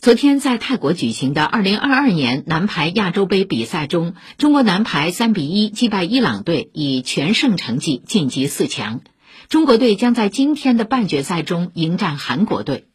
昨天在泰国举行的2022年男排亚洲杯比赛中，中国男排3比1击败伊朗队，以全胜成绩晋级四强。中国队将在今天的半决赛中迎战韩国队。